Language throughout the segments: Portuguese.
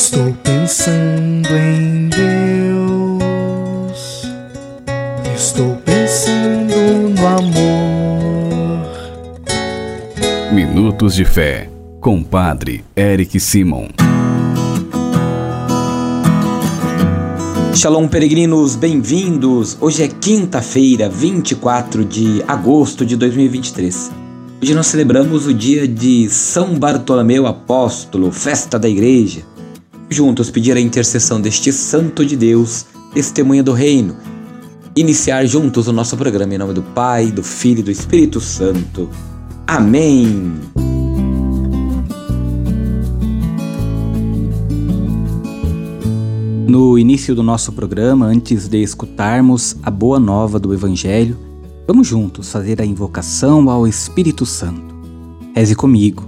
Estou pensando em Deus. Estou pensando no amor. Minutos de Fé, com Padre Eric Simon. Shalom, peregrinos, bem-vindos! Hoje é quinta-feira, 24 de agosto de 2023. Hoje nós celebramos o dia de São Bartolomeu Apóstolo, festa da Igreja. Juntos pedir a intercessão deste Santo de Deus, testemunha do Reino. Iniciar juntos o nosso programa em nome do Pai, do Filho e do Espírito Santo. Amém! No início do nosso programa, antes de escutarmos a boa nova do Evangelho, vamos juntos fazer a invocação ao Espírito Santo. Reze comigo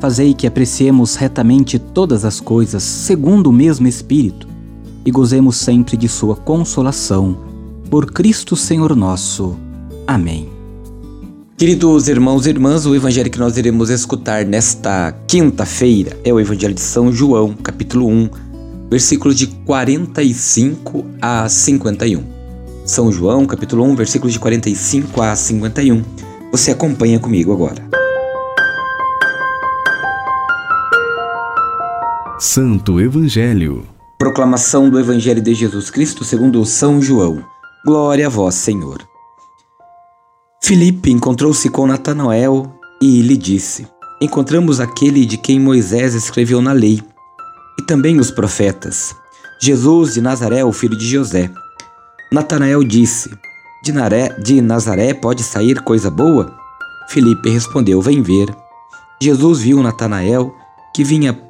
fazei que apreciemos retamente todas as coisas segundo o mesmo Espírito e gozemos sempre de Sua consolação. Por Cristo Senhor nosso. Amém. Queridos irmãos e irmãs, o evangelho que nós iremos escutar nesta quinta-feira é o Evangelho de São João, capítulo 1, versículos de 45 a 51. São João, capítulo 1, versículos de 45 a 51. Você acompanha comigo agora. Santo Evangelho. Proclamação do Evangelho de Jesus Cristo segundo São João. Glória a vós, Senhor. Filipe encontrou-se com Natanael e lhe disse: Encontramos aquele de quem Moisés escreveu na lei, e também os profetas, Jesus de Nazaré, o filho de José. Natanael disse: de, Naré, de Nazaré pode sair coisa boa? Felipe respondeu: Vem ver. Jesus viu Natanael, que vinha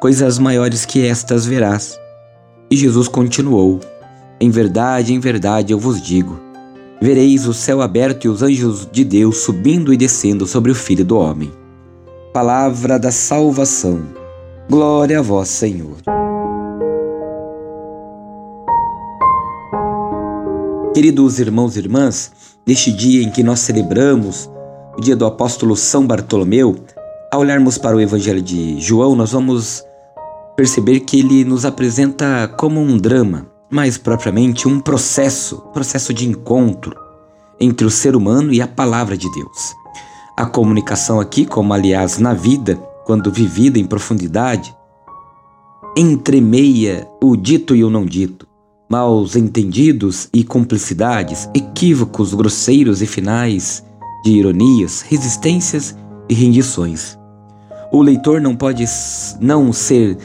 Coisas maiores que estas verás. E Jesus continuou: Em verdade, em verdade eu vos digo: vereis o céu aberto e os anjos de Deus subindo e descendo sobre o Filho do Homem. Palavra da salvação. Glória a vós, Senhor. Queridos irmãos e irmãs, neste dia em que nós celebramos o dia do apóstolo São Bartolomeu, ao olharmos para o Evangelho de João, nós vamos perceber que ele nos apresenta como um drama, mais propriamente um processo, processo de encontro entre o ser humano e a palavra de Deus. A comunicação aqui, como aliás na vida, quando vivida em profundidade, entremeia o dito e o não dito, maus entendidos e cumplicidades, equívocos grosseiros e finais, de ironias, resistências e rendições. O leitor não pode não ser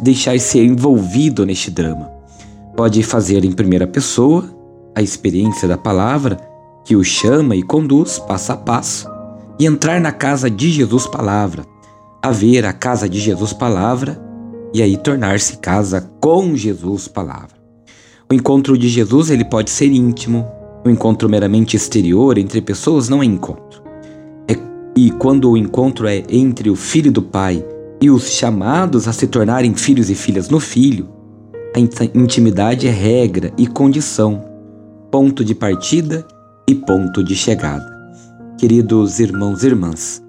deixar ser envolvido neste drama. Pode fazer em primeira pessoa a experiência da palavra que o chama e conduz passo a passo e entrar na casa de Jesus palavra, a ver a casa de Jesus palavra e aí tornar-se casa com Jesus palavra. O encontro de Jesus ele pode ser íntimo, o encontro meramente exterior entre pessoas não é encontro. É, e quando o encontro é entre o filho do Pai e os chamados a se tornarem filhos e filhas no Filho, a intimidade é regra e condição, ponto de partida e ponto de chegada. Queridos irmãos e irmãs,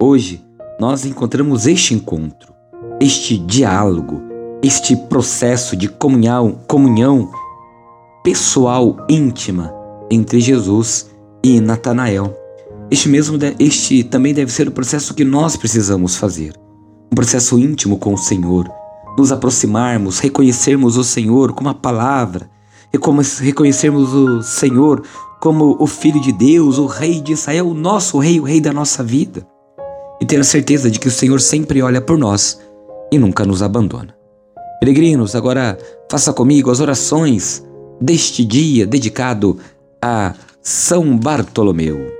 hoje nós encontramos este encontro, este diálogo, este processo de comunhão, comunhão pessoal íntima entre Jesus e Natanael. Este mesmo este também deve ser o processo que nós precisamos fazer. Um processo íntimo com o Senhor, nos aproximarmos, reconhecermos o Senhor com a palavra reconhecermos o Senhor como o Filho de Deus, o Rei de Israel, o nosso Rei, o Rei da nossa vida. E ter a certeza de que o Senhor sempre olha por nós e nunca nos abandona. Peregrinos, agora faça comigo as orações deste dia dedicado a São Bartolomeu.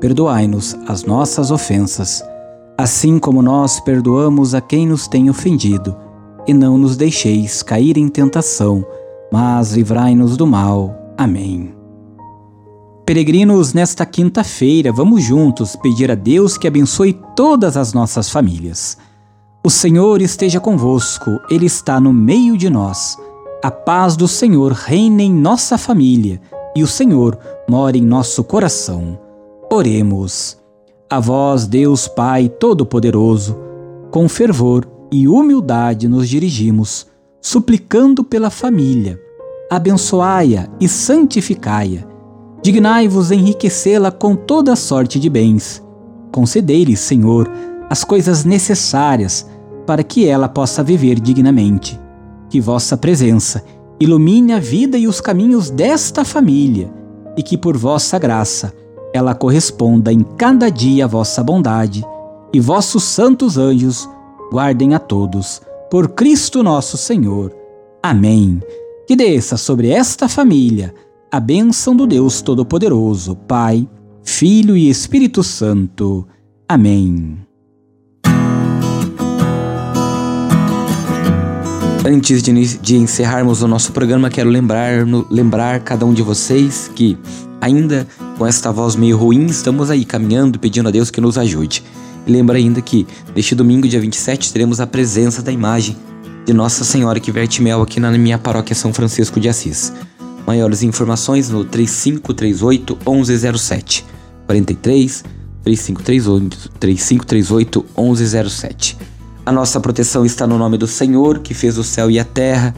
perdoai-nos as nossas ofensas, assim como nós perdoamos a quem nos tem ofendido, e não nos deixeis cair em tentação, mas livrai-nos do mal. Amém. Peregrinos, nesta quinta-feira, vamos juntos pedir a Deus que abençoe todas as nossas famílias. O Senhor esteja convosco, Ele está no meio de nós. A paz do Senhor reine em nossa família e o Senhor mora em nosso coração. Oremos. A vós, Deus Pai Todo-Poderoso, com fervor e humildade nos dirigimos, suplicando pela família. Abençoai-a e santificai-a. Dignai-vos enriquecê-la com toda sorte de bens. Concedei-lhe, Senhor, as coisas necessárias para que ela possa viver dignamente. Que vossa presença ilumine a vida e os caminhos desta família e que por vossa graça ela corresponda em cada dia a vossa bondade, e vossos santos anjos guardem a todos, por Cristo nosso Senhor. Amém. Que desça sobre esta família a bênção do Deus Todo-Poderoso, Pai, Filho e Espírito Santo. Amém. Antes de, encerrarmos o nosso programa, quero lembrar, lembrar cada um de vocês que ainda com esta voz meio ruim, estamos aí caminhando pedindo a Deus que nos ajude. E lembra ainda que neste domingo, dia 27, teremos a presença da imagem de Nossa Senhora que verte mel aqui na minha paróquia São Francisco de Assis. Maiores informações no 3538 1107 43 3538 3538 1107. A nossa proteção está no nome do Senhor, que fez o céu e a terra.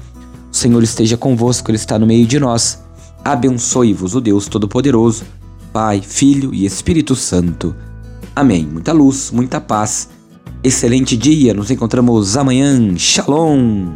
O Senhor esteja convosco, Ele está no meio de nós. Abençoe-vos o Deus Todo-Poderoso, Pai, Filho e Espírito Santo. Amém. Muita luz, muita paz. Excelente dia. Nos encontramos amanhã. Shalom.